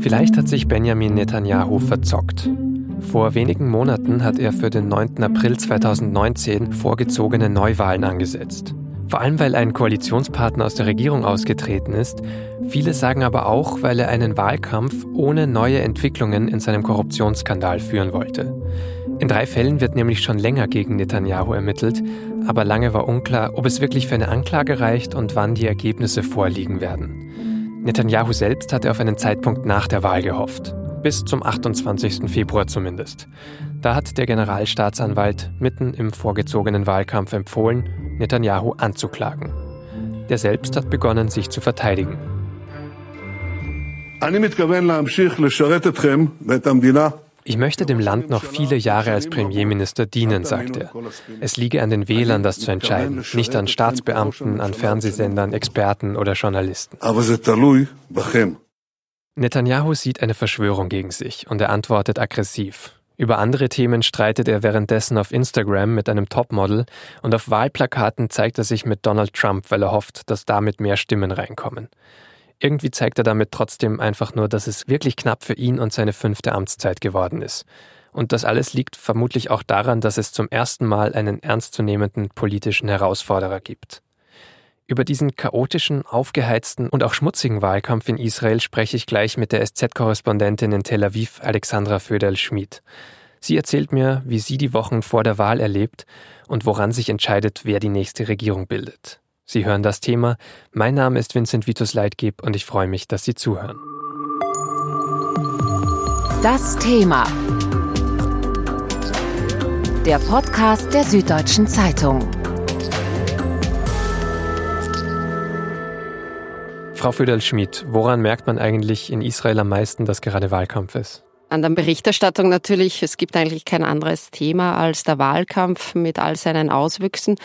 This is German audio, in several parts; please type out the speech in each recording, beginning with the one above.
Vielleicht hat sich Benjamin Netanyahu verzockt. Vor wenigen Monaten hat er für den 9. April 2019 vorgezogene Neuwahlen angesetzt. Vor allem, weil ein Koalitionspartner aus der Regierung ausgetreten ist. Viele sagen aber auch, weil er einen Wahlkampf ohne neue Entwicklungen in seinem Korruptionsskandal führen wollte. In drei Fällen wird nämlich schon länger gegen Netanyahu ermittelt, aber lange war unklar, ob es wirklich für eine Anklage reicht und wann die Ergebnisse vorliegen werden. Netanyahu selbst hatte auf einen Zeitpunkt nach der Wahl gehofft. Bis zum 28. Februar zumindest. Da hat der Generalstaatsanwalt mitten im vorgezogenen Wahlkampf empfohlen, Netanyahu anzuklagen. Der selbst hat begonnen, sich zu verteidigen. Ich möchte dem Land noch viele Jahre als Premierminister dienen, sagt er. Es liege an den Wählern, das zu entscheiden, nicht an Staatsbeamten, an Fernsehsendern, Experten oder Journalisten. Netanyahu sieht eine Verschwörung gegen sich und er antwortet aggressiv. Über andere Themen streitet er währenddessen auf Instagram mit einem Topmodel und auf Wahlplakaten zeigt er sich mit Donald Trump, weil er hofft, dass damit mehr Stimmen reinkommen. Irgendwie zeigt er damit trotzdem einfach nur, dass es wirklich knapp für ihn und seine fünfte Amtszeit geworden ist. Und das alles liegt vermutlich auch daran, dass es zum ersten Mal einen ernstzunehmenden politischen Herausforderer gibt. Über diesen chaotischen, aufgeheizten und auch schmutzigen Wahlkampf in Israel spreche ich gleich mit der SZ-Korrespondentin in Tel Aviv, Alexandra Föderl-Schmid. Sie erzählt mir, wie sie die Wochen vor der Wahl erlebt und woran sich entscheidet, wer die nächste Regierung bildet. Sie hören das Thema. Mein Name ist Vincent Vitus Leitgeb und ich freue mich, dass Sie zuhören. Das Thema. Der Podcast der Süddeutschen Zeitung. Frau Föderl-Schmid, woran merkt man eigentlich in Israel am meisten, dass gerade Wahlkampf ist? An der Berichterstattung natürlich. Es gibt eigentlich kein anderes Thema als der Wahlkampf mit all seinen Auswüchsen.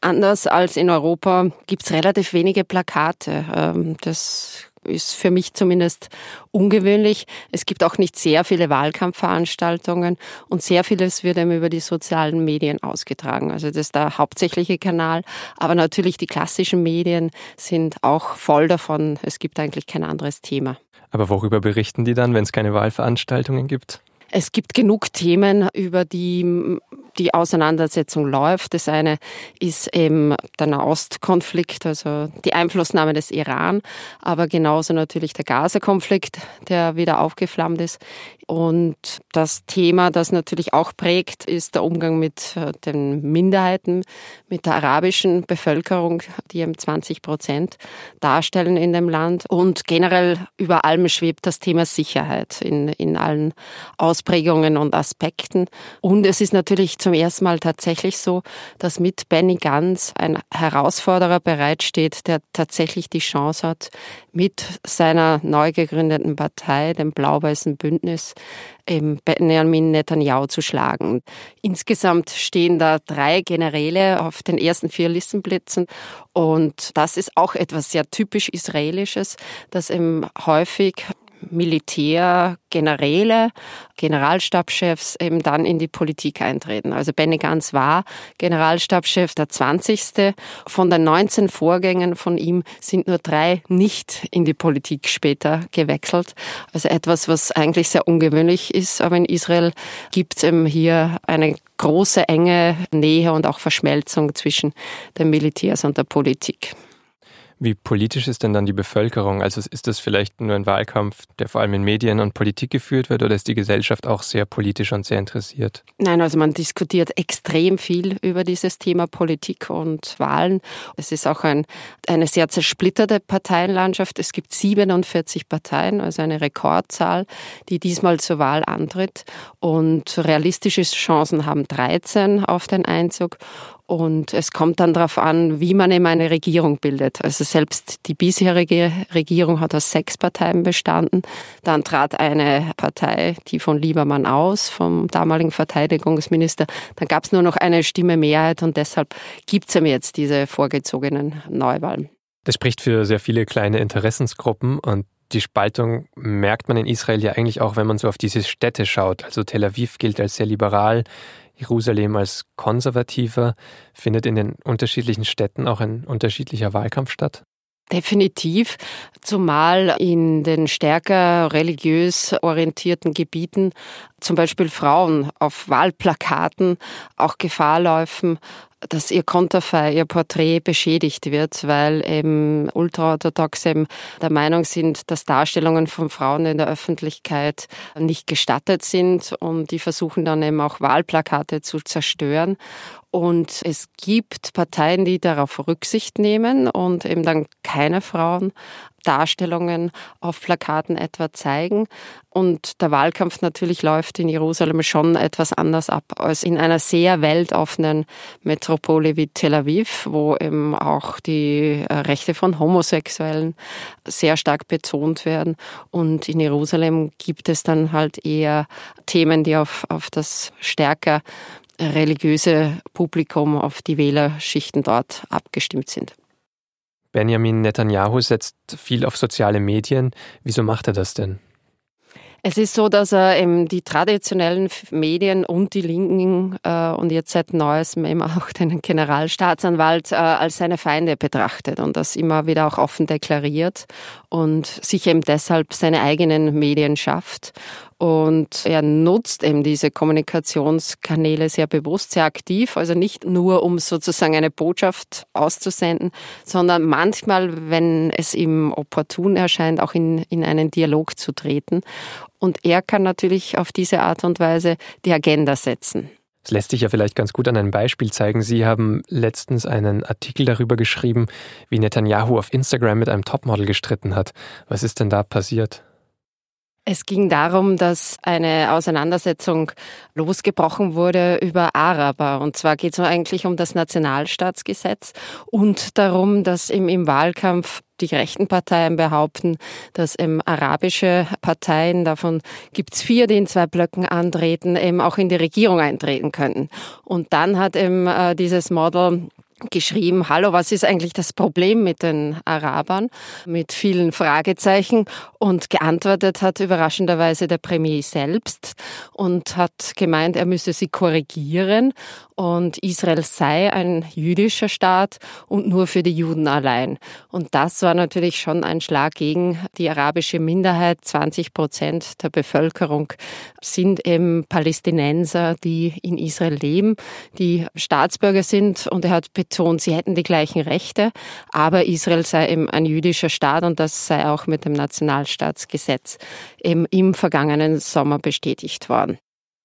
Anders als in Europa gibt es relativ wenige Plakate. Ähm, das ist für mich zumindest ungewöhnlich. Es gibt auch nicht sehr viele Wahlkampfveranstaltungen und sehr vieles wird eben über die sozialen Medien ausgetragen. Also das ist der hauptsächliche Kanal. Aber natürlich die klassischen Medien sind auch voll davon. Es gibt eigentlich kein anderes Thema. Aber worüber berichten die dann, wenn es keine Wahlveranstaltungen gibt? Es gibt genug Themen, über die die Auseinandersetzung läuft. Das eine ist eben der Nahostkonflikt, also die Einflussnahme des Iran, aber genauso natürlich der Gaza-Konflikt, der wieder aufgeflammt ist. Und das Thema, das natürlich auch prägt, ist der Umgang mit äh, den Minderheiten, mit der arabischen Bevölkerung, die eben 20 Prozent darstellen in dem Land. Und generell über allem schwebt das Thema Sicherheit in, in allen Ausprägungen und Aspekten. Und es ist natürlich zum ersten Mal tatsächlich so, dass mit Benny Gantz ein Herausforderer bereitsteht, der tatsächlich die Chance hat, mit seiner neu gegründeten Partei, dem Blau-Weißen Bündnis, Benjamin Netanyahu zu schlagen. Insgesamt stehen da drei Generäle auf den ersten vier Listenplätzen und das ist auch etwas sehr typisch Israelisches, dass eben häufig Militär, Generäle, Generalstabschefs eben dann in die Politik eintreten. Also Benny Gantz war Generalstabschef der 20. Von den 19 Vorgängen von ihm sind nur drei nicht in die Politik später gewechselt. Also etwas, was eigentlich sehr ungewöhnlich ist. Aber in Israel gibt es eben hier eine große, enge Nähe und auch Verschmelzung zwischen den Militärs und der Politik. Wie politisch ist denn dann die Bevölkerung? Also ist das vielleicht nur ein Wahlkampf, der vor allem in Medien und Politik geführt wird, oder ist die Gesellschaft auch sehr politisch und sehr interessiert? Nein, also man diskutiert extrem viel über dieses Thema Politik und Wahlen. Es ist auch ein, eine sehr zersplitterte Parteienlandschaft. Es gibt 47 Parteien, also eine Rekordzahl, die diesmal zur Wahl antritt. Und realistische Chancen haben 13 auf den Einzug. Und es kommt dann darauf an, wie man eben eine Regierung bildet. Also selbst die bisherige Regierung hat aus sechs Parteien bestanden. Dann trat eine Partei, die von Liebermann aus, vom damaligen Verteidigungsminister. Dann gab es nur noch eine Stimme Mehrheit und deshalb gibt es eben jetzt diese vorgezogenen Neuwahlen. Das spricht für sehr viele kleine Interessensgruppen und die Spaltung merkt man in Israel ja eigentlich auch, wenn man so auf diese Städte schaut. Also Tel Aviv gilt als sehr liberal, Jerusalem als konservativer. Findet in den unterschiedlichen Städten auch ein unterschiedlicher Wahlkampf statt? Definitiv, zumal in den stärker religiös orientierten Gebieten zum Beispiel Frauen auf Wahlplakaten auch Gefahr laufen, dass ihr Konterfei, ihr Porträt beschädigt wird, weil eben Ultraorthodoxe eben der Meinung sind, dass Darstellungen von Frauen in der Öffentlichkeit nicht gestattet sind und die versuchen dann eben auch Wahlplakate zu zerstören. Und es gibt Parteien, die darauf Rücksicht nehmen und eben dann keine Frauen Darstellungen auf Plakaten etwa zeigen. Und der Wahlkampf natürlich läuft in Jerusalem schon etwas anders ab als in einer sehr weltoffenen Metropole wie Tel Aviv, wo eben auch die Rechte von Homosexuellen sehr stark betont werden. Und in Jerusalem gibt es dann halt eher Themen, die auf, auf das stärker religiöse Publikum, auf die Wählerschichten dort abgestimmt sind. Benjamin Netanyahu setzt viel auf soziale Medien. Wieso macht er das denn? Es ist so, dass er eben die traditionellen Medien und die Linken äh, und jetzt seit neuestem eben auch den Generalstaatsanwalt äh, als seine Feinde betrachtet und das immer wieder auch offen deklariert und sich eben deshalb seine eigenen Medien schafft. Und er nutzt eben diese Kommunikationskanäle sehr bewusst, sehr aktiv, also nicht nur, um sozusagen eine Botschaft auszusenden, sondern manchmal, wenn es ihm opportun erscheint, auch in, in einen Dialog zu treten. Und er kann natürlich auf diese Art und Weise die Agenda setzen. Das lässt sich ja vielleicht ganz gut an einem Beispiel zeigen. Sie haben letztens einen Artikel darüber geschrieben, wie Netanyahu auf Instagram mit einem Topmodel gestritten hat. Was ist denn da passiert? Es ging darum, dass eine Auseinandersetzung losgebrochen wurde über Araber. Und zwar geht es eigentlich um das Nationalstaatsgesetz und darum, dass im, im Wahlkampf die rechten Parteien behaupten, dass eben arabische Parteien, davon gibt's vier, die in zwei Blöcken antreten, eben auch in die Regierung eintreten könnten. Und dann hat eben äh, dieses Model geschrieben, hallo, was ist eigentlich das Problem mit den Arabern? Mit vielen Fragezeichen. Und geantwortet hat überraschenderweise der Premier selbst und hat gemeint, er müsse sie korrigieren und Israel sei ein jüdischer Staat und nur für die Juden allein. Und das war natürlich schon ein Schlag gegen die arabische Minderheit. 20 Prozent der Bevölkerung sind eben Palästinenser, die in Israel leben, die Staatsbürger sind. Und er hat betont, sie hätten die gleichen Rechte, aber Israel sei eben ein jüdischer Staat und das sei auch mit dem Nationalstaatsgesetz eben im vergangenen Sommer bestätigt worden.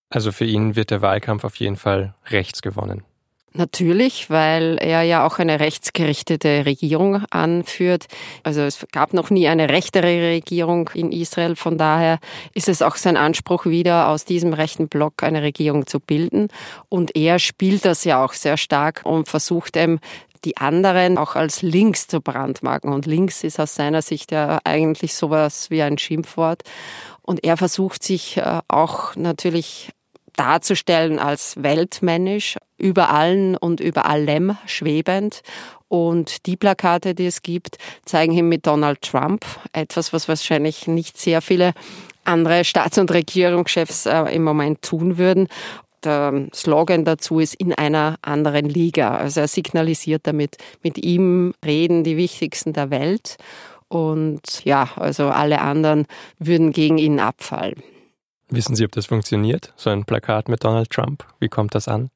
Also für ihn wird der Wahlkampf auf jeden Fall rechts gewonnen. Natürlich, weil er ja auch eine rechtsgerichtete Regierung anführt. Also es gab noch nie eine rechtere Regierung in Israel. Von daher ist es auch sein Anspruch, wieder aus diesem rechten Block eine Regierung zu bilden. Und er spielt das ja auch sehr stark und versucht eben die anderen auch als links zu brandmarken. Und links ist aus seiner Sicht ja eigentlich sowas wie ein Schimpfwort. Und er versucht sich äh, auch natürlich darzustellen als weltmännisch, über allen und über allem schwebend. Und die Plakate, die es gibt, zeigen ihn mit Donald Trump. Etwas, was wahrscheinlich nicht sehr viele andere Staats- und Regierungschefs äh, im Moment tun würden. Der Slogan dazu ist in einer anderen Liga. Also er signalisiert damit, mit ihm reden die Wichtigsten der Welt. Und ja, also alle anderen würden gegen ihn abfallen. Wissen Sie, ob das funktioniert? So ein Plakat mit Donald Trump? Wie kommt das an?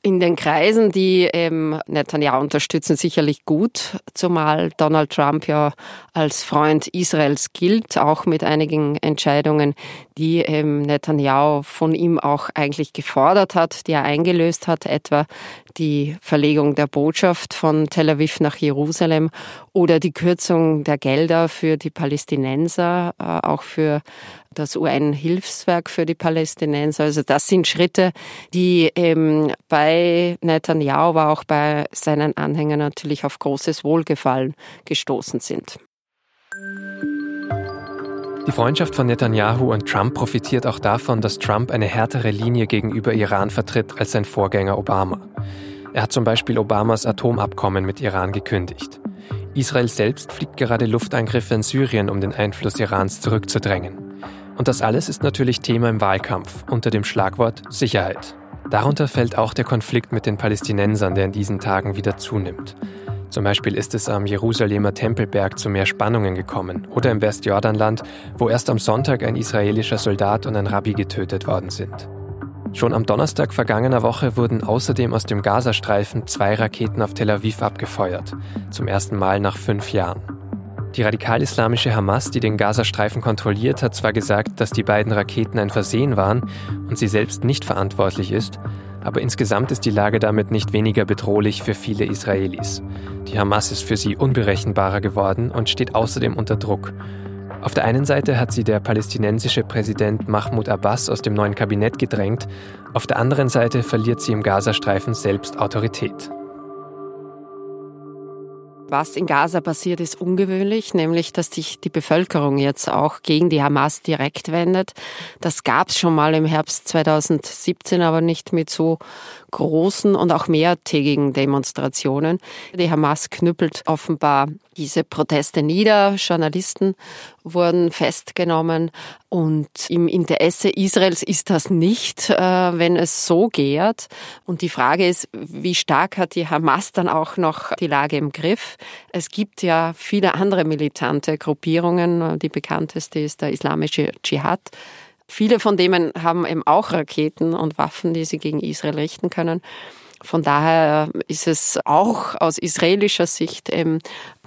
In den Kreisen, die ähm, Netanyahu unterstützen, sicherlich gut, zumal Donald Trump ja als Freund Israels gilt, auch mit einigen Entscheidungen, die ähm, Netanyahu von ihm auch eigentlich gefordert hat, die er eingelöst hat, etwa die Verlegung der Botschaft von Tel Aviv nach Jerusalem oder die Kürzung der Gelder für die Palästinenser, äh, auch für das UN-Hilfswerk für die Palästinenser. Also das sind Schritte, die eben bei Netanyahu, aber auch bei seinen Anhängern natürlich auf großes Wohlgefallen gestoßen sind. Die Freundschaft von Netanyahu und Trump profitiert auch davon, dass Trump eine härtere Linie gegenüber Iran vertritt als sein Vorgänger Obama. Er hat zum Beispiel Obamas Atomabkommen mit Iran gekündigt. Israel selbst fliegt gerade Luftangriffe in Syrien, um den Einfluss Irans zurückzudrängen. Und das alles ist natürlich Thema im Wahlkampf unter dem Schlagwort Sicherheit. Darunter fällt auch der Konflikt mit den Palästinensern, der in diesen Tagen wieder zunimmt. Zum Beispiel ist es am Jerusalemer Tempelberg zu mehr Spannungen gekommen oder im Westjordanland, wo erst am Sonntag ein israelischer Soldat und ein Rabbi getötet worden sind. Schon am Donnerstag vergangener Woche wurden außerdem aus dem Gazastreifen zwei Raketen auf Tel Aviv abgefeuert, zum ersten Mal nach fünf Jahren. Die radikal-islamische Hamas, die den Gazastreifen kontrolliert, hat zwar gesagt, dass die beiden Raketen ein Versehen waren und sie selbst nicht verantwortlich ist, aber insgesamt ist die Lage damit nicht weniger bedrohlich für viele Israelis. Die Hamas ist für sie unberechenbarer geworden und steht außerdem unter Druck. Auf der einen Seite hat sie der palästinensische Präsident Mahmoud Abbas aus dem neuen Kabinett gedrängt, auf der anderen Seite verliert sie im Gazastreifen selbst Autorität. Was in Gaza passiert, ist ungewöhnlich, nämlich dass sich die Bevölkerung jetzt auch gegen die Hamas direkt wendet. Das gab es schon mal im Herbst 2017, aber nicht mit so großen und auch mehrtägigen Demonstrationen. Die Hamas knüppelt offenbar diese Proteste nieder. Journalisten wurden festgenommen und im Interesse Israels ist das nicht, äh, wenn es so geht. Und die Frage ist, wie stark hat die Hamas dann auch noch die Lage im Griff? Es gibt ja viele andere militante Gruppierungen. Die bekannteste ist der Islamische Dschihad. Viele von denen haben eben auch Raketen und Waffen, die sie gegen Israel richten können. Von daher ist es auch aus israelischer Sicht eben,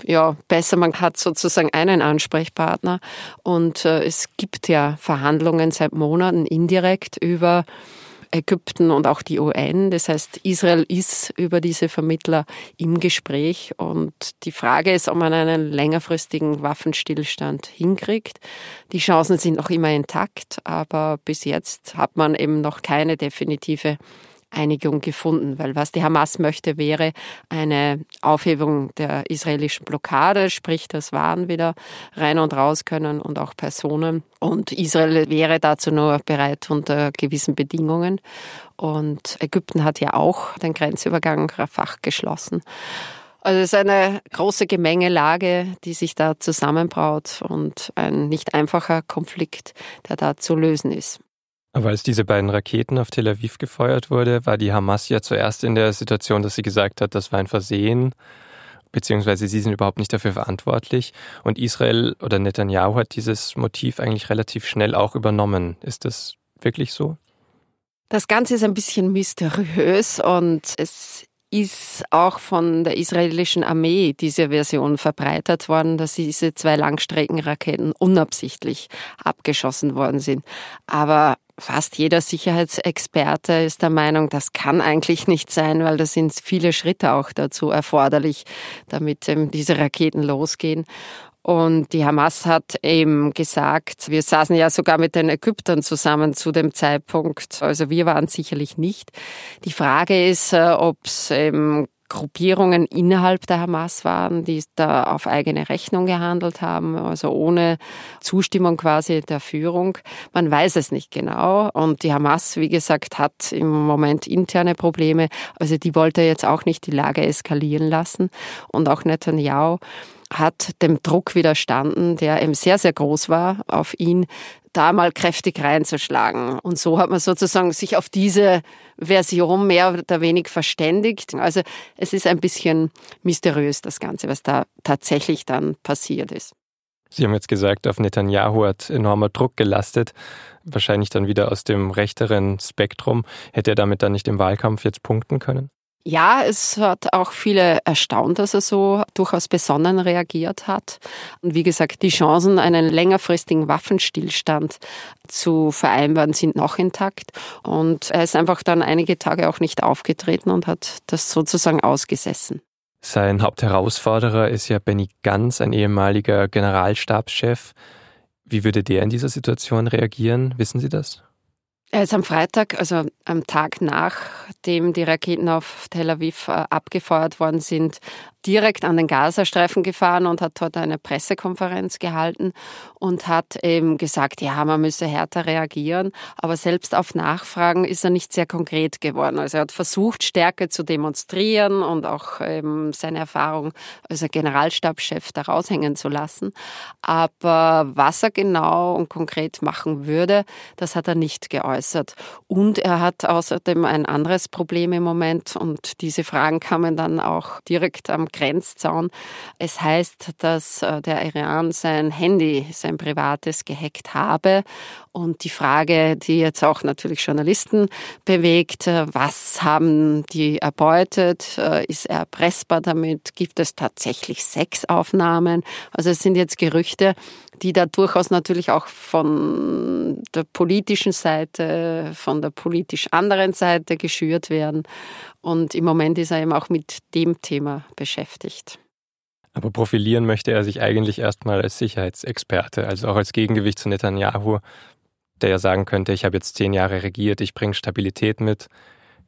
ja, besser, man hat sozusagen einen Ansprechpartner und äh, es gibt ja Verhandlungen seit Monaten indirekt über Ägypten und auch die UN. Das heißt, Israel ist über diese Vermittler im Gespräch und die Frage ist, ob man einen längerfristigen Waffenstillstand hinkriegt. Die Chancen sind noch immer intakt, aber bis jetzt hat man eben noch keine definitive Einigung gefunden, weil was die Hamas möchte, wäre eine Aufhebung der israelischen Blockade, sprich, dass Waren wieder rein und raus können und auch Personen. Und Israel wäre dazu nur bereit unter gewissen Bedingungen. Und Ägypten hat ja auch den Grenzübergang Rafah geschlossen. Also es ist eine große Gemengelage, die sich da zusammenbraut und ein nicht einfacher Konflikt, der da zu lösen ist. Aber als diese beiden Raketen auf Tel Aviv gefeuert wurde, war die Hamas ja zuerst in der Situation, dass sie gesagt hat, das war ein Versehen, beziehungsweise sie sind überhaupt nicht dafür verantwortlich. Und Israel oder Netanyahu hat dieses Motiv eigentlich relativ schnell auch übernommen. Ist das wirklich so? Das Ganze ist ein bisschen mysteriös und es ist auch von der israelischen Armee diese Version verbreitert worden, dass diese zwei Langstreckenraketen unabsichtlich abgeschossen worden sind. Aber fast jeder Sicherheitsexperte ist der Meinung, das kann eigentlich nicht sein, weil da sind viele Schritte auch dazu erforderlich, damit ähm, diese Raketen losgehen. Und die Hamas hat eben gesagt, wir saßen ja sogar mit den Ägyptern zusammen zu dem Zeitpunkt. Also wir waren sicherlich nicht. Die Frage ist, äh, ob es eben Gruppierungen innerhalb der Hamas waren, die da auf eigene Rechnung gehandelt haben, also ohne Zustimmung quasi der Führung. Man weiß es nicht genau. Und die Hamas, wie gesagt, hat im Moment interne Probleme. Also die wollte jetzt auch nicht die Lage eskalieren lassen. Und auch Netanyahu hat dem Druck widerstanden, der eben sehr, sehr groß war auf ihn, da mal kräftig reinzuschlagen. Und so hat man sozusagen sich auf diese Version mehr oder weniger verständigt. Also es ist ein bisschen mysteriös, das Ganze, was da tatsächlich dann passiert ist. Sie haben jetzt gesagt, auf Netanyahu hat enormer Druck gelastet, wahrscheinlich dann wieder aus dem rechteren Spektrum. Hätte er damit dann nicht im Wahlkampf jetzt punkten können? Ja, es hat auch viele erstaunt, dass er so durchaus besonnen reagiert hat. Und wie gesagt, die Chancen, einen längerfristigen Waffenstillstand zu vereinbaren, sind noch intakt. Und er ist einfach dann einige Tage auch nicht aufgetreten und hat das sozusagen ausgesessen. Sein Hauptherausforderer ist ja Benny Ganz, ein ehemaliger Generalstabschef. Wie würde der in dieser Situation reagieren? Wissen Sie das? Er ist am Freitag, also am Tag nachdem die Raketen auf Tel Aviv äh, abgefeuert worden sind, direkt an den Gazastreifen gefahren und hat dort eine Pressekonferenz gehalten und hat eben gesagt, ja, man müsse härter reagieren. Aber selbst auf Nachfragen ist er nicht sehr konkret geworden. Also er hat versucht, Stärke zu demonstrieren und auch eben seine Erfahrung als Generalstabschef da raushängen zu lassen. Aber was er genau und konkret machen würde, das hat er nicht geäußert. Und er hat außerdem ein anderes Problem im Moment und diese Fragen kamen dann auch direkt am Grenzzaun. Es heißt, dass äh, der Iran sein Handy, sein privates, gehackt habe. Und die Frage, die jetzt auch natürlich Journalisten bewegt, äh, was haben die erbeutet? Äh, ist er erpressbar damit? Gibt es tatsächlich Sexaufnahmen? Also es sind jetzt Gerüchte, die da durchaus natürlich auch von der politischen Seite, von der politisch anderen Seite geschürt werden. Und im Moment ist er eben auch mit dem Thema beschäftigt. Aber profilieren möchte er sich eigentlich erstmal als Sicherheitsexperte, also auch als Gegengewicht zu Netanyahu, der ja sagen könnte, ich habe jetzt zehn Jahre regiert, ich bringe Stabilität mit.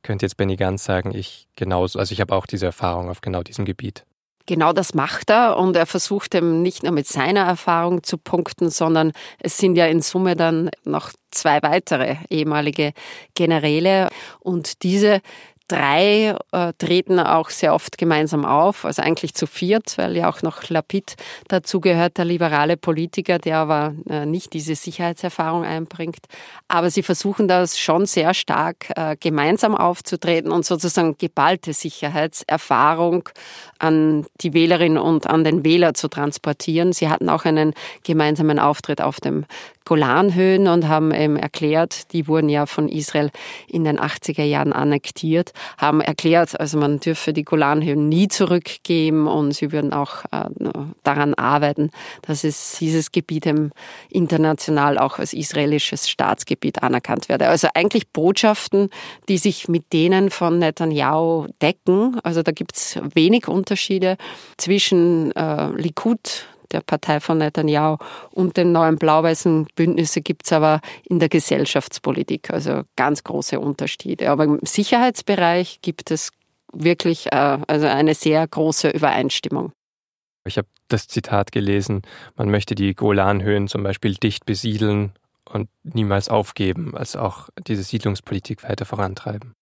Könnte jetzt Benny Gantz sagen, ich genauso, also ich habe auch diese Erfahrung auf genau diesem Gebiet. Genau das macht er und er versucht eben nicht nur mit seiner Erfahrung zu punkten, sondern es sind ja in Summe dann noch zwei weitere ehemalige Generäle und diese drei äh, treten auch sehr oft gemeinsam auf, also eigentlich zu viert, weil ja auch noch Lapid dazu gehört, der liberale Politiker, der aber äh, nicht diese Sicherheitserfahrung einbringt. Aber sie versuchen das schon sehr stark äh, gemeinsam aufzutreten und sozusagen geballte Sicherheitserfahrung an die Wählerin und an den Wähler zu transportieren. Sie hatten auch einen gemeinsamen Auftritt auf dem Golanhöhen und haben eben erklärt, die wurden ja von Israel in den 80er Jahren annektiert, haben erklärt, also man dürfe die Golanhöhen nie zurückgeben und sie würden auch äh, daran arbeiten, dass es dieses Gebiet international auch als israelisches Staatsgebiet anerkannt werde. Also eigentlich Botschaften, die sich mit denen von Netanyahu decken. Also da gibt es wenig Unterschiede zwischen äh, Likud, der Partei von Netanyahu und den neuen blau-weißen Bündnisse gibt es aber in der Gesellschaftspolitik, also ganz große Unterschiede. Aber im Sicherheitsbereich gibt es wirklich äh, also eine sehr große Übereinstimmung. Ich habe das Zitat gelesen, man möchte die Golanhöhen zum Beispiel dicht besiedeln und niemals aufgeben, also auch diese Siedlungspolitik weiter vorantreiben.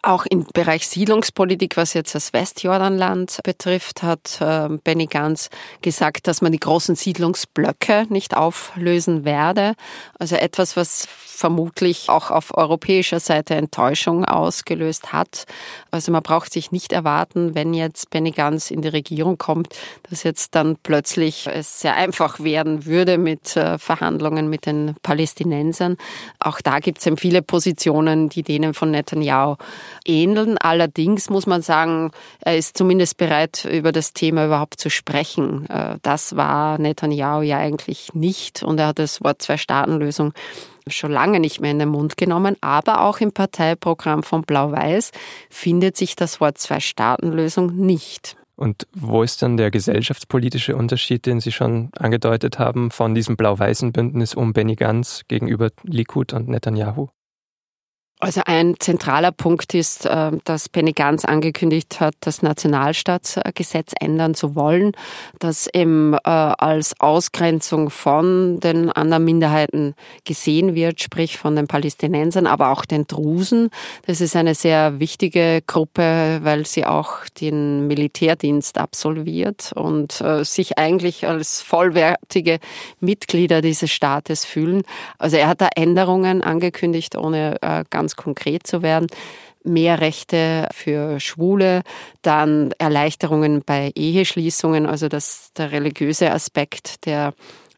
Auch im Bereich Siedlungspolitik, was jetzt das Westjordanland betrifft, hat ähm, Benny Gantz gesagt, dass man die großen Siedlungsblöcke nicht auflösen werde. Also etwas, was vermutlich auch auf europäischer Seite Enttäuschung ausgelöst hat. Also man braucht sich nicht erwarten, wenn jetzt Benny Gantz in die Regierung kommt, dass jetzt dann plötzlich es sehr einfach werden würde mit äh, Verhandlungen mit den Palästinensern. Auch da gibt es eben viele Positionen, die denen von Netanyahu ähneln. Allerdings muss man sagen, er ist zumindest bereit, über das Thema überhaupt zu sprechen. Äh, das war Netanyahu ja eigentlich nicht und er hat das Wort Zwei-Staaten-Lösung schon lange nicht mehr in den Mund genommen, aber auch im Parteiprogramm von Blau-Weiß findet sich das Wort Zwei-Staaten-Lösung nicht. Und wo ist dann der gesellschaftspolitische Unterschied, den Sie schon angedeutet haben, von diesem blau-weißen Bündnis um Benny Gantz gegenüber Likud und Netanyahu? Also ein zentraler Punkt ist, äh, dass Benny Gantz angekündigt hat, das Nationalstaatsgesetz ändern zu wollen, das eben äh, als Ausgrenzung von den anderen Minderheiten gesehen wird, sprich von den Palästinensern, aber auch den Drusen. Das ist eine sehr wichtige Gruppe, weil sie auch den Militärdienst absolviert und äh, sich eigentlich als vollwertige Mitglieder dieses Staates fühlen. Also er hat da Änderungen angekündigt, ohne ganz ganz konkret zu werden mehr Rechte für Schwule, dann Erleichterungen bei Eheschließungen, also dass der religiöse Aspekt, der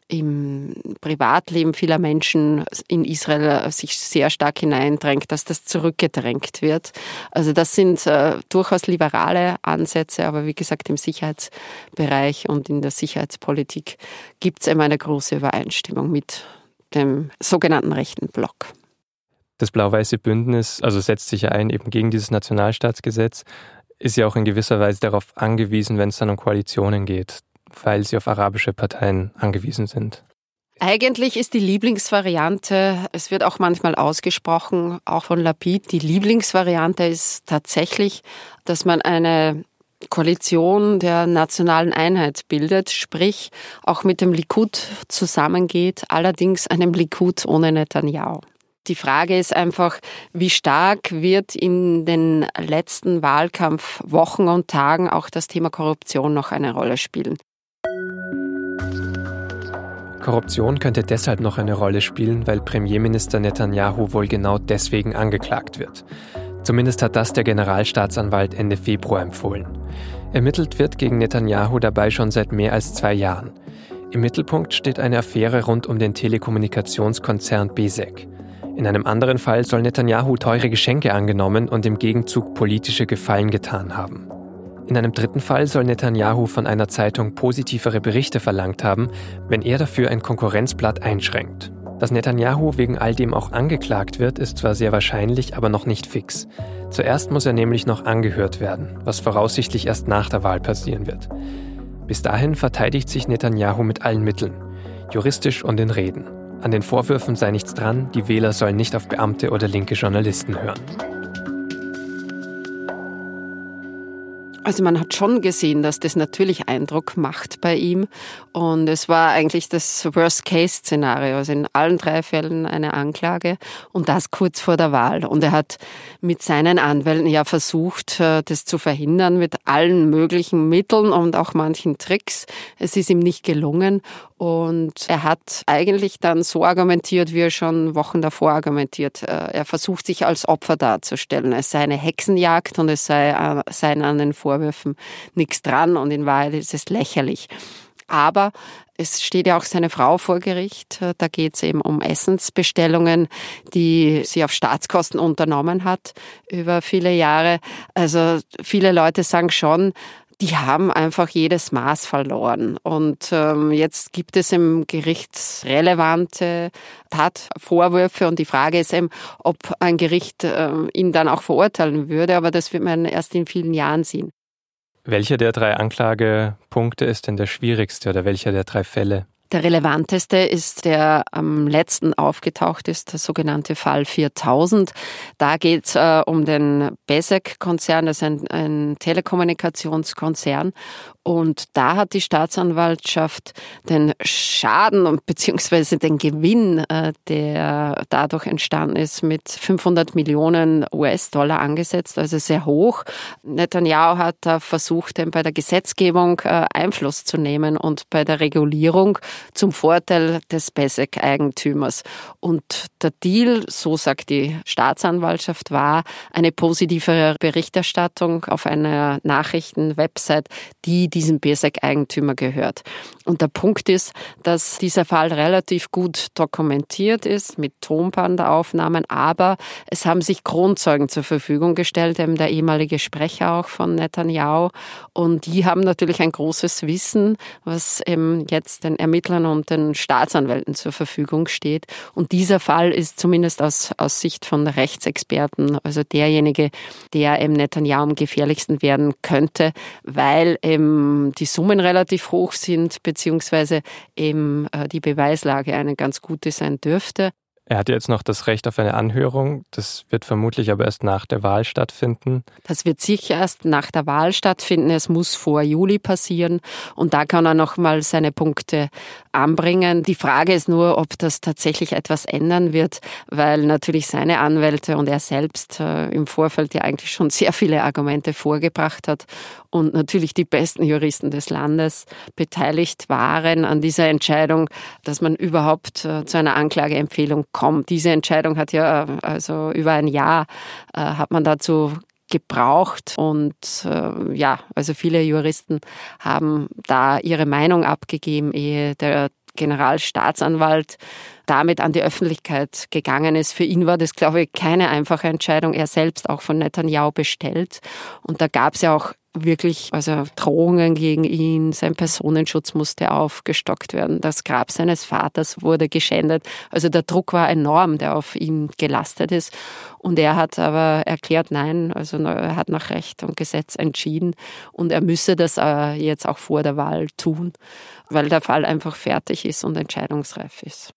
im Privatleben vieler Menschen in Israel sich sehr stark hineindrängt, dass das zurückgedrängt wird. Also das sind äh, durchaus liberale Ansätze, aber wie gesagt, im Sicherheitsbereich und in der Sicherheitspolitik gibt es eben eine große Übereinstimmung mit dem sogenannten rechten Block. Das blau-weiße Bündnis, also setzt sich ja ein eben gegen dieses Nationalstaatsgesetz, ist ja auch in gewisser Weise darauf angewiesen, wenn es dann um Koalitionen geht, weil sie auf arabische Parteien angewiesen sind. Eigentlich ist die Lieblingsvariante, es wird auch manchmal ausgesprochen, auch von Lapid, die Lieblingsvariante ist tatsächlich, dass man eine Koalition der nationalen Einheit bildet, sprich auch mit dem Likud zusammengeht, allerdings einem Likud ohne Netanyahu. Die Frage ist einfach, wie stark wird in den letzten Wahlkampfwochen und Tagen auch das Thema Korruption noch eine Rolle spielen. Korruption könnte deshalb noch eine Rolle spielen, weil Premierminister Netanyahu wohl genau deswegen angeklagt wird. Zumindest hat das der Generalstaatsanwalt Ende Februar empfohlen. Ermittelt wird gegen Netanyahu dabei schon seit mehr als zwei Jahren. Im Mittelpunkt steht eine Affäre rund um den Telekommunikationskonzern Besek. In einem anderen Fall soll Netanyahu teure Geschenke angenommen und im Gegenzug politische Gefallen getan haben. In einem dritten Fall soll Netanyahu von einer Zeitung positivere Berichte verlangt haben, wenn er dafür ein Konkurrenzblatt einschränkt. Dass Netanyahu wegen all dem auch angeklagt wird, ist zwar sehr wahrscheinlich, aber noch nicht fix. Zuerst muss er nämlich noch angehört werden, was voraussichtlich erst nach der Wahl passieren wird. Bis dahin verteidigt sich Netanyahu mit allen Mitteln, juristisch und in Reden. An den Vorwürfen sei nichts dran, die Wähler sollen nicht auf Beamte oder linke Journalisten hören. Also man hat schon gesehen, dass das natürlich Eindruck macht bei ihm. Und es war eigentlich das Worst-Case-Szenario. Also in allen drei Fällen eine Anklage und das kurz vor der Wahl. Und er hat mit seinen Anwälten ja versucht, äh, das zu verhindern mit allen möglichen Mitteln und auch manchen Tricks. Es ist ihm nicht gelungen. Und er hat eigentlich dann so argumentiert, wie er schon Wochen davor argumentiert. Äh, er versucht sich als Opfer darzustellen. Es sei eine Hexenjagd und es sei, äh, seien an den Vorwürfen nichts dran und in Wahrheit ist es lächerlich. Aber es steht ja auch seine Frau vor Gericht. Da geht es eben um Essensbestellungen, die sie auf Staatskosten unternommen hat über viele Jahre. Also viele Leute sagen schon, die haben einfach jedes Maß verloren. Und ähm, jetzt gibt es im Gericht relevante Tatvorwürfe und die Frage ist eben, ob ein Gericht äh, ihn dann auch verurteilen würde, aber das wird man erst in vielen Jahren sehen. Welcher der drei Anklagepunkte ist denn der schwierigste oder welcher der drei Fälle? Der relevanteste ist, der am letzten aufgetaucht ist, der sogenannte Fall 4000. Da geht es äh, um den Besek-Konzern, das ist ein, ein Telekommunikationskonzern. Und da hat die Staatsanwaltschaft den Schaden und beziehungsweise den Gewinn, äh, der dadurch entstanden ist, mit 500 Millionen US-Dollar angesetzt, also sehr hoch. Netanyahu hat da versucht, bei der Gesetzgebung äh, Einfluss zu nehmen und bei der Regulierung zum Vorteil des Besek-Eigentümers. Und der Deal, so sagt die Staatsanwaltschaft, war eine positivere Berichterstattung auf einer Nachrichtenwebsite, die diesem Besek-Eigentümer gehört. Und der Punkt ist, dass dieser Fall relativ gut dokumentiert ist mit Tonbandaufnahmen, aber es haben sich Kronzeugen zur Verfügung gestellt, eben der ehemalige Sprecher auch von Netanyahu. Und die haben natürlich ein großes Wissen, was eben jetzt den Ermittlern und den Staatsanwälten zur Verfügung steht. Und dieser Fall ist zumindest aus, aus Sicht von Rechtsexperten, also derjenige, der eben Netanyahu am gefährlichsten werden könnte, weil eben die Summen relativ hoch sind, beziehungsweise eben äh, die Beweislage eine ganz gute sein dürfte. Er hat jetzt noch das Recht auf eine Anhörung. Das wird vermutlich aber erst nach der Wahl stattfinden. Das wird sicher erst nach der Wahl stattfinden. Es muss vor Juli passieren. Und da kann er noch mal seine Punkte anbringen. Die Frage ist nur, ob das tatsächlich etwas ändern wird, weil natürlich seine Anwälte und er selbst äh, im Vorfeld ja eigentlich schon sehr viele Argumente vorgebracht hat und natürlich die besten Juristen des Landes beteiligt waren an dieser Entscheidung, dass man überhaupt äh, zu einer Anklageempfehlung kommt. Diese Entscheidung hat ja äh, also über ein Jahr äh, hat man dazu gebraucht und äh, ja, also viele Juristen haben da ihre Meinung abgegeben, ehe der Generalstaatsanwalt damit an die Öffentlichkeit gegangen ist. Für ihn war das, glaube ich, keine einfache Entscheidung. Er selbst auch von Netanyahu bestellt. Und da gab es ja auch wirklich, also Drohungen gegen ihn, sein Personenschutz musste aufgestockt werden, das Grab seines Vaters wurde geschändet. Also der Druck war enorm, der auf ihm gelastet ist. Und er hat aber erklärt, nein, also er hat nach Recht und Gesetz entschieden und er müsse das äh, jetzt auch vor der Wahl tun, weil der Fall einfach fertig ist und entscheidungsreif ist.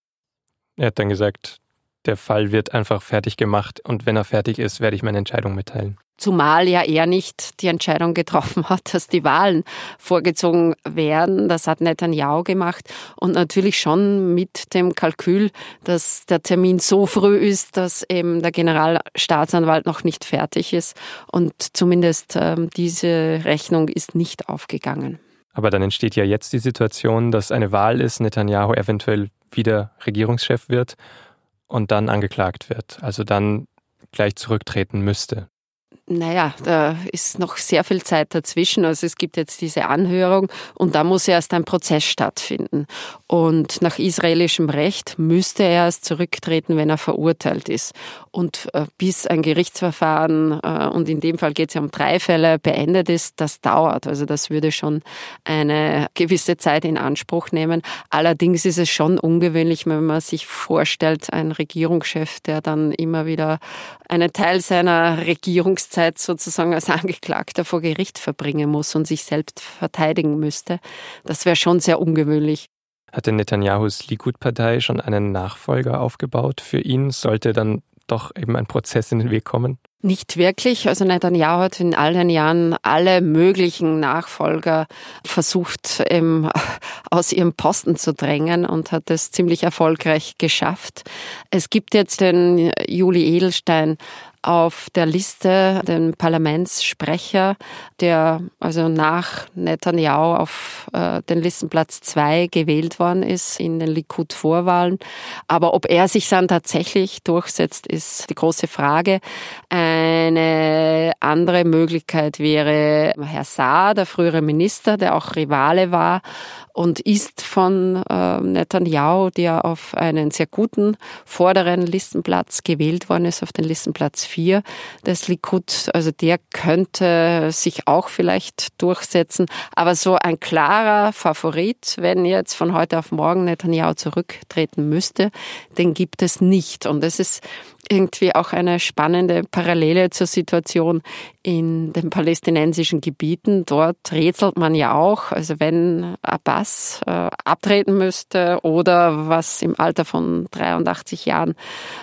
Er hat dann gesagt, der Fall wird einfach fertig gemacht und wenn er fertig ist, werde ich meine Entscheidung mitteilen. Zumal ja er nicht die Entscheidung getroffen hat, dass die Wahlen vorgezogen werden. Das hat Netanyahu gemacht. Und natürlich schon mit dem Kalkül, dass der Termin so früh ist, dass eben der Generalstaatsanwalt noch nicht fertig ist. Und zumindest äh, diese Rechnung ist nicht aufgegangen. Aber dann entsteht ja jetzt die Situation, dass eine Wahl ist, Netanyahu eventuell wieder Regierungschef wird und dann angeklagt wird. Also dann gleich zurücktreten müsste. Naja, da ist noch sehr viel Zeit dazwischen. Also es gibt jetzt diese Anhörung und da muss erst ein Prozess stattfinden. Und nach israelischem Recht müsste er erst zurücktreten, wenn er verurteilt ist. Und äh, bis ein Gerichtsverfahren, äh, und in dem Fall geht es ja um drei Fälle, beendet ist, das dauert. Also das würde schon eine gewisse Zeit in Anspruch nehmen. Allerdings ist es schon ungewöhnlich, wenn man sich vorstellt, ein Regierungschef, der dann immer wieder einen Teil seiner Regierungszeit sozusagen als Angeklagter vor Gericht verbringen muss und sich selbst verteidigen müsste. Das wäre schon sehr ungewöhnlich. Hatte Netanyahus Likud-Partei schon einen Nachfolger aufgebaut für ihn? Sollte dann doch eben ein Prozess in den Weg kommen? Nicht wirklich. Also Netanyahu hat in all den Jahren alle möglichen Nachfolger versucht, eben aus ihrem Posten zu drängen und hat es ziemlich erfolgreich geschafft. Es gibt jetzt den Juli Edelstein auf der Liste den Parlamentssprecher, der also nach Netanyahu auf äh, den Listenplatz zwei gewählt worden ist in den Likud-Vorwahlen. Aber ob er sich dann tatsächlich durchsetzt, ist die große Frage. Eine andere Möglichkeit wäre Herr Saar, der frühere Minister, der auch Rivale war und ist von äh, Netanyahu, der auf einen sehr guten vorderen Listenplatz gewählt worden ist, auf den Listenplatz 4 des Likud. Also der könnte sich auch vielleicht durchsetzen. Aber so ein klarer Favorit, wenn jetzt von heute auf morgen Netanyahu zurücktreten müsste, den gibt es nicht. Und das ist irgendwie auch eine spannende Parallele zur Situation in den palästinensischen Gebieten. Dort rätselt man ja auch, also wenn Abbas äh, abtreten müsste oder was im Alter von 83 Jahren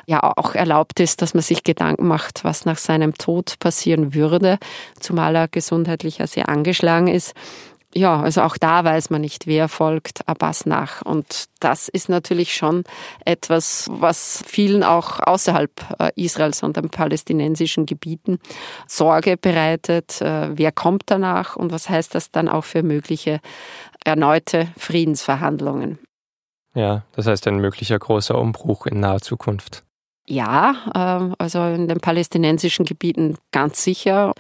ja auch erlaubt ist, dass man sich Gedanken macht, was nach seinem Tod passieren würde, zumal er gesundheitlich ja sehr angeschlagen ist ja, also auch da weiß man nicht, wer folgt Abbas nach. Und das ist natürlich schon etwas, was vielen auch außerhalb äh, Israels und den palästinensischen Gebieten Sorge bereitet. Äh, wer kommt danach und was heißt das dann auch für mögliche erneute Friedensverhandlungen? Ja, das heißt ein möglicher großer Umbruch in naher Zukunft. Ja, ähm, also in den palästinensischen Gebieten ganz sicher.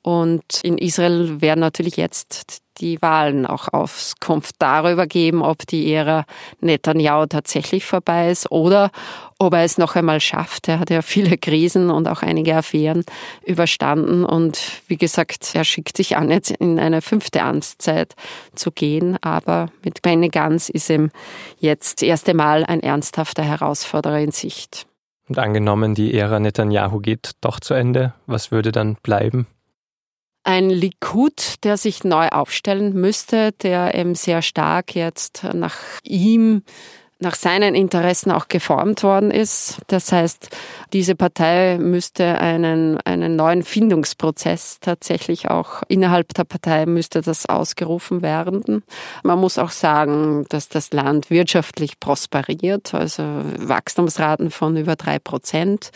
Und in Israel werden natürlich jetzt die Wahlen auch Auskunft darüber geben, ob die Ära Netanyahu tatsächlich vorbei ist oder ob er es noch einmal schafft. Er hat ja viele Krisen und auch einige Affären überstanden und wie gesagt, er schickt sich an, jetzt in eine fünfte Amtszeit zu gehen, aber mit Benny Gantz ist ihm jetzt das erste Mal ein ernsthafter Herausforderer in Sicht. Und angenommen, die Ära Netanyahu geht doch zu Ende, was würde dann bleiben? Ein Likud, der sich neu aufstellen müsste, der eben sehr stark jetzt nach ihm nach seinen Interessen auch geformt worden ist. Das heißt, diese Partei müsste einen, einen neuen Findungsprozess tatsächlich auch innerhalb der Partei müsste das ausgerufen werden. Man muss auch sagen, dass das Land wirtschaftlich prosperiert, also Wachstumsraten von über drei Prozent.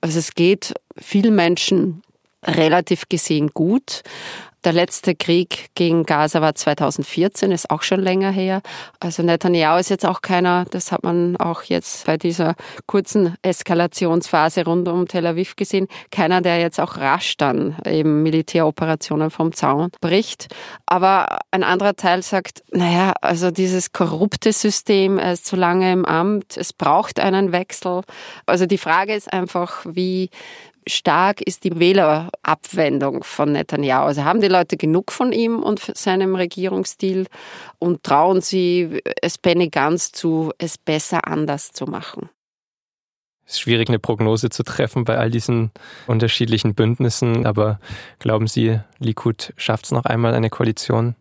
Also es geht vielen Menschen relativ gesehen gut. Der letzte Krieg gegen Gaza war 2014, ist auch schon länger her. Also Netanyahu ist jetzt auch keiner, das hat man auch jetzt bei dieser kurzen Eskalationsphase rund um Tel Aviv gesehen, keiner, der jetzt auch rasch dann eben Militäroperationen vom Zaun bricht. Aber ein anderer Teil sagt, naja, also dieses korrupte System, er ist zu lange im Amt, es braucht einen Wechsel. Also die Frage ist einfach, wie, stark ist die Wählerabwendung von Netanyahu. Also haben die Leute genug von ihm und seinem Regierungsstil und trauen sie es Benny Gantz zu, es besser anders zu machen? Es ist schwierig, eine Prognose zu treffen bei all diesen unterschiedlichen Bündnissen, aber glauben Sie, Likud schafft es noch einmal, eine Koalition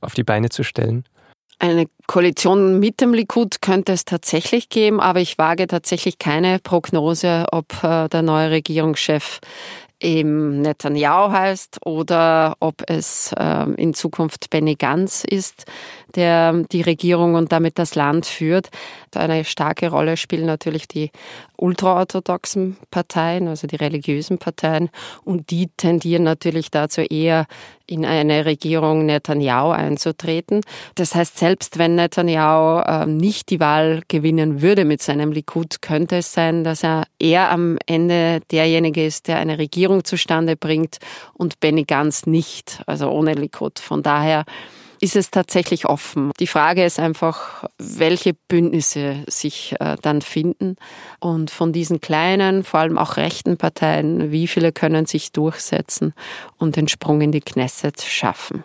auf die Beine zu stellen? Eine Koalition mit dem Likud könnte es tatsächlich geben, aber ich wage tatsächlich keine Prognose, ob äh, der neue Regierungschef eben Netanyahu heißt oder ob es ähm, in Zukunft Benny Gantz ist. Der die Regierung und damit das Land führt. Eine starke Rolle spielen natürlich die ultraorthodoxen Parteien, also die religiösen Parteien, und die tendieren natürlich dazu eher in eine Regierung Netanyahu einzutreten. Das heißt, selbst wenn Netanyahu äh, nicht die Wahl gewinnen würde mit seinem Likud, könnte es sein, dass er eher am Ende derjenige ist, der eine Regierung zustande bringt und Benny Gantz nicht, also ohne Likud. Von daher ist es tatsächlich offen. Die Frage ist einfach, welche Bündnisse sich äh, dann finden. Und von diesen kleinen, vor allem auch rechten Parteien, wie viele können sich durchsetzen und den Sprung in die Knesset schaffen.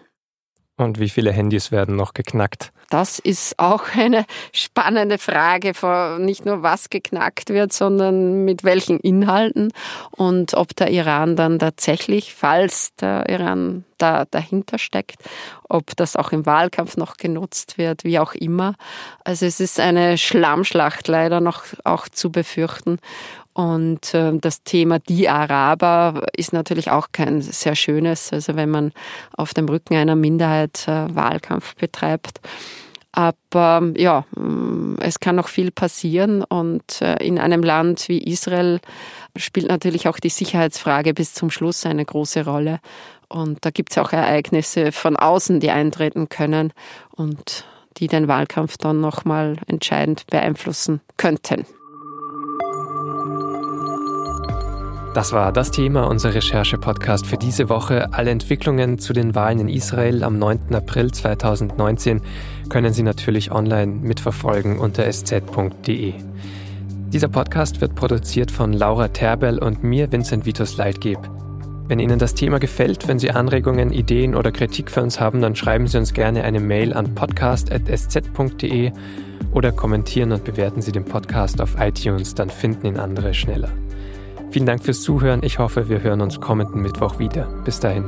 Und wie viele Handys werden noch geknackt? Das ist auch eine spannende Frage, nicht nur was geknackt wird, sondern mit welchen Inhalten und ob der Iran dann tatsächlich, falls der Iran da dahinter steckt, ob das auch im Wahlkampf noch genutzt wird, wie auch immer. Also es ist eine Schlammschlacht leider noch auch zu befürchten. Und äh, das Thema die Araber ist natürlich auch kein sehr schönes. Also wenn man auf dem Rücken einer Minderheit äh, Wahlkampf betreibt. Aber ja, mm, es kann noch viel passieren und äh, in einem Land wie Israel spielt natürlich auch die Sicherheitsfrage bis zum Schluss eine große Rolle. Und da gibt es auch Ereignisse von außen, die eintreten können und die den Wahlkampf dann nochmal entscheidend beeinflussen könnten. Das war das Thema unserer Recherche-Podcast für diese Woche. Alle Entwicklungen zu den Wahlen in Israel am 9. April 2019 können Sie natürlich online mitverfolgen unter sz.de. Dieser Podcast wird produziert von Laura Terbel und mir, Vincent Vitus Leitgeb. Wenn Ihnen das Thema gefällt, wenn Sie Anregungen, Ideen oder Kritik für uns haben, dann schreiben Sie uns gerne eine Mail an podcast.sz.de oder kommentieren und bewerten Sie den Podcast auf iTunes, dann finden ihn andere schneller. Vielen Dank fürs Zuhören. Ich hoffe, wir hören uns kommenden Mittwoch wieder. Bis dahin.